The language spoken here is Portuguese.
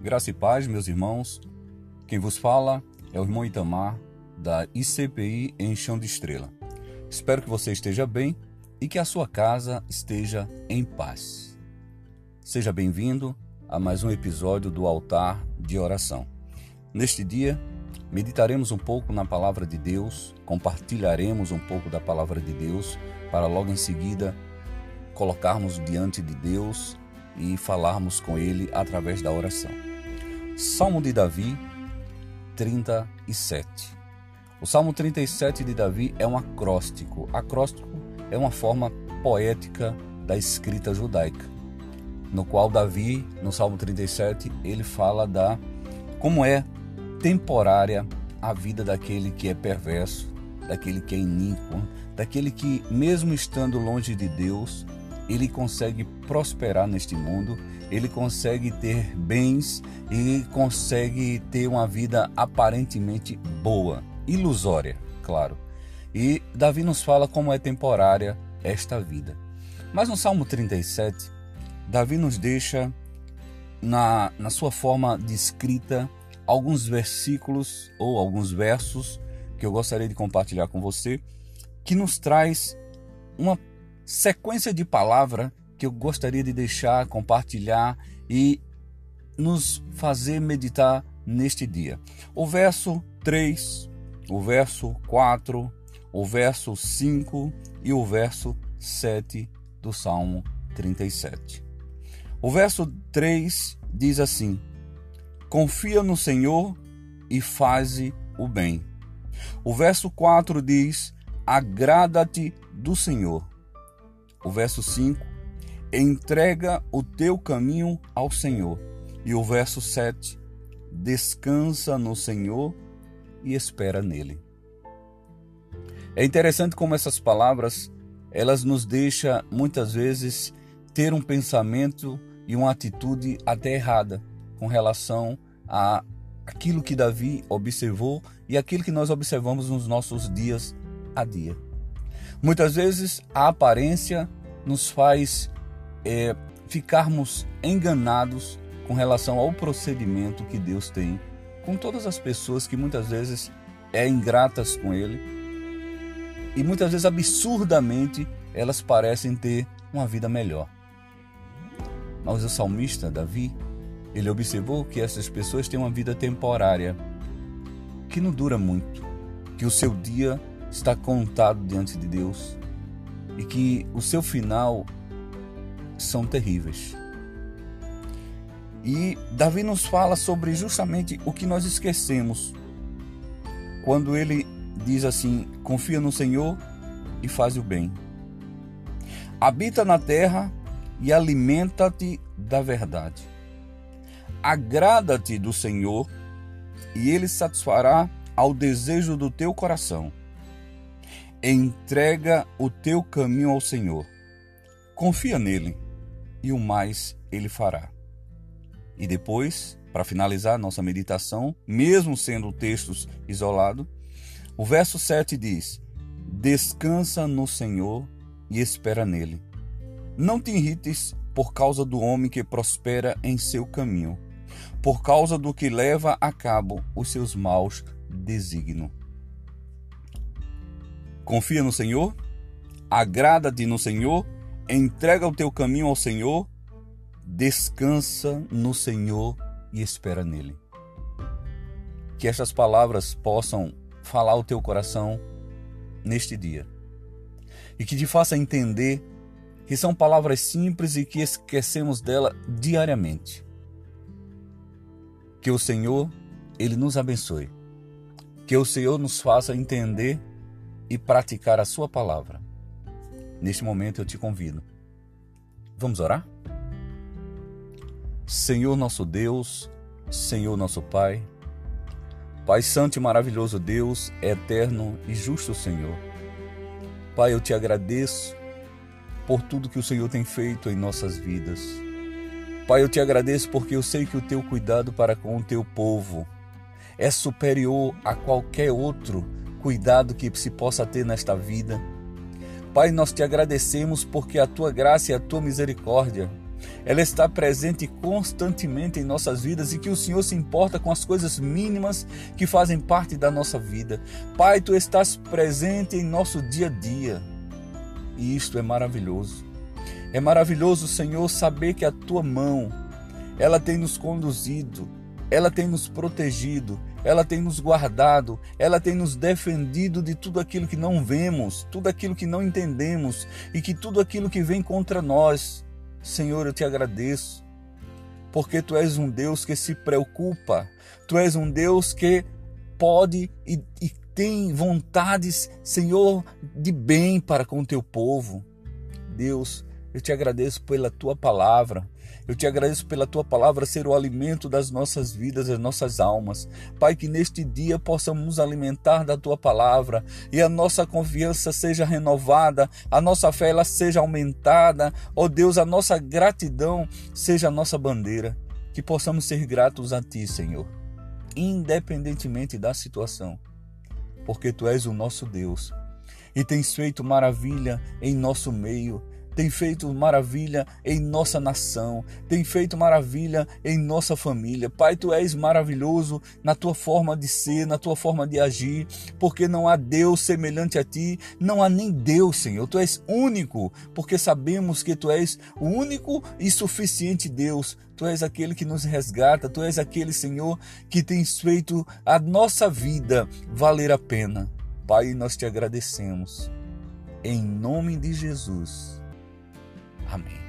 Graça e paz, meus irmãos. Quem vos fala é o irmão Itamar, da ICPI em Chão de Estrela. Espero que você esteja bem e que a sua casa esteja em paz. Seja bem-vindo a mais um episódio do Altar de Oração. Neste dia, meditaremos um pouco na palavra de Deus, compartilharemos um pouco da palavra de Deus, para logo em seguida colocarmos diante de Deus e falarmos com Ele através da oração. Salmo de Davi 37. O Salmo 37 de Davi é um acróstico. Acróstico é uma forma poética da escrita judaica, no qual Davi, no Salmo 37, ele fala da como é temporária a vida daquele que é perverso, daquele que é iníquo, daquele que mesmo estando longe de Deus, ele consegue prosperar neste mundo, ele consegue ter bens e consegue ter uma vida aparentemente boa, ilusória, claro. E Davi nos fala como é temporária esta vida. Mas no Salmo 37, Davi nos deixa na, na sua forma de escrita alguns versículos ou alguns versos que eu gostaria de compartilhar com você, que nos traz uma sequência de palavra que eu gostaria de deixar, compartilhar e nos fazer meditar neste dia. O verso 3, o verso 4, o verso 5 e o verso 7 do Salmo 37. O verso 3 diz assim: Confia no Senhor e faze o bem. O verso 4 diz: Agrada-te do Senhor o verso 5, entrega o teu caminho ao Senhor. E o verso 7, descansa no Senhor e espera nele. É interessante como essas palavras, elas nos deixam muitas vezes ter um pensamento e uma atitude até errada com relação a aquilo que Davi observou e aquilo que nós observamos nos nossos dias a dia. Muitas vezes a aparência nos faz é, ficarmos enganados com relação ao procedimento que Deus tem com todas as pessoas que muitas vezes é ingratas com Ele e muitas vezes absurdamente elas parecem ter uma vida melhor. Mas o salmista Davi, ele observou que essas pessoas têm uma vida temporária que não dura muito, que o seu dia está contado diante de Deus e que o seu final são terríveis. E Davi nos fala sobre justamente o que nós esquecemos quando ele diz assim: confia no Senhor e faz o bem. Habita na terra e alimenta-te da verdade. Agrada-te do Senhor e ele satisfará ao desejo do teu coração. Entrega o teu caminho ao Senhor. Confia nele e o mais ele fará. E depois, para finalizar nossa meditação, mesmo sendo textos isolados, o verso 7 diz: Descansa no Senhor e espera nele. Não te irrites por causa do homem que prospera em seu caminho, por causa do que leva a cabo os seus maus desígnios. Confia no Senhor, agrada-te no Senhor, entrega o teu caminho ao Senhor, descansa no Senhor e espera nele. Que estas palavras possam falar o teu coração neste dia e que te faça entender que são palavras simples e que esquecemos dela diariamente. Que o Senhor, ele nos abençoe. Que o Senhor nos faça entender e praticar a Sua palavra. Neste momento eu te convido. Vamos orar? Senhor nosso Deus, Senhor nosso Pai, Pai Santo e maravilhoso Deus, eterno e justo Senhor. Pai, eu te agradeço por tudo que o Senhor tem feito em nossas vidas. Pai, eu te agradeço porque eu sei que o teu cuidado para com o teu povo é superior a qualquer outro cuidado que se possa ter nesta vida. Pai, nós te agradecemos porque a tua graça e a tua misericórdia ela está presente constantemente em nossas vidas e que o Senhor se importa com as coisas mínimas que fazem parte da nossa vida. Pai, tu estás presente em nosso dia a dia e isto é maravilhoso. É maravilhoso, Senhor, saber que a tua mão, ela tem nos conduzido, ela tem nos protegido, ela tem nos guardado, ela tem nos defendido de tudo aquilo que não vemos, tudo aquilo que não entendemos e que tudo aquilo que vem contra nós. Senhor, eu te agradeço, porque tu és um Deus que se preocupa, tu és um Deus que pode e, e tem vontades, Senhor, de bem para com o teu povo. Deus, eu te agradeço pela tua palavra. Eu te agradeço pela tua palavra ser o alimento das nossas vidas, das nossas almas. Pai, que neste dia possamos nos alimentar da tua palavra e a nossa confiança seja renovada, a nossa fé ela seja aumentada. Ó oh Deus, a nossa gratidão seja a nossa bandeira. Que possamos ser gratos a ti, Senhor, independentemente da situação, porque tu és o nosso Deus e tens feito maravilha em nosso meio tem feito maravilha em nossa nação, tem feito maravilha em nossa família. Pai, tu és maravilhoso na tua forma de ser, na tua forma de agir, porque não há Deus semelhante a ti, não há nem Deus, Senhor. Tu és único, porque sabemos que tu és o único e suficiente Deus. Tu és aquele que nos resgata, tu és aquele, Senhor, que tens feito a nossa vida valer a pena. Pai, nós te agradecemos. Em nome de Jesus. Amém.